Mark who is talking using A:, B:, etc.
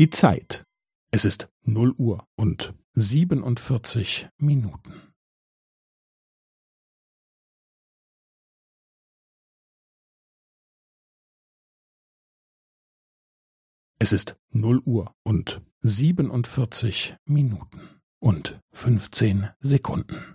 A: Die Zeit. Es ist null Uhr und siebenundvierzig Minuten. Es ist null Uhr und siebenundvierzig Minuten und fünfzehn Sekunden.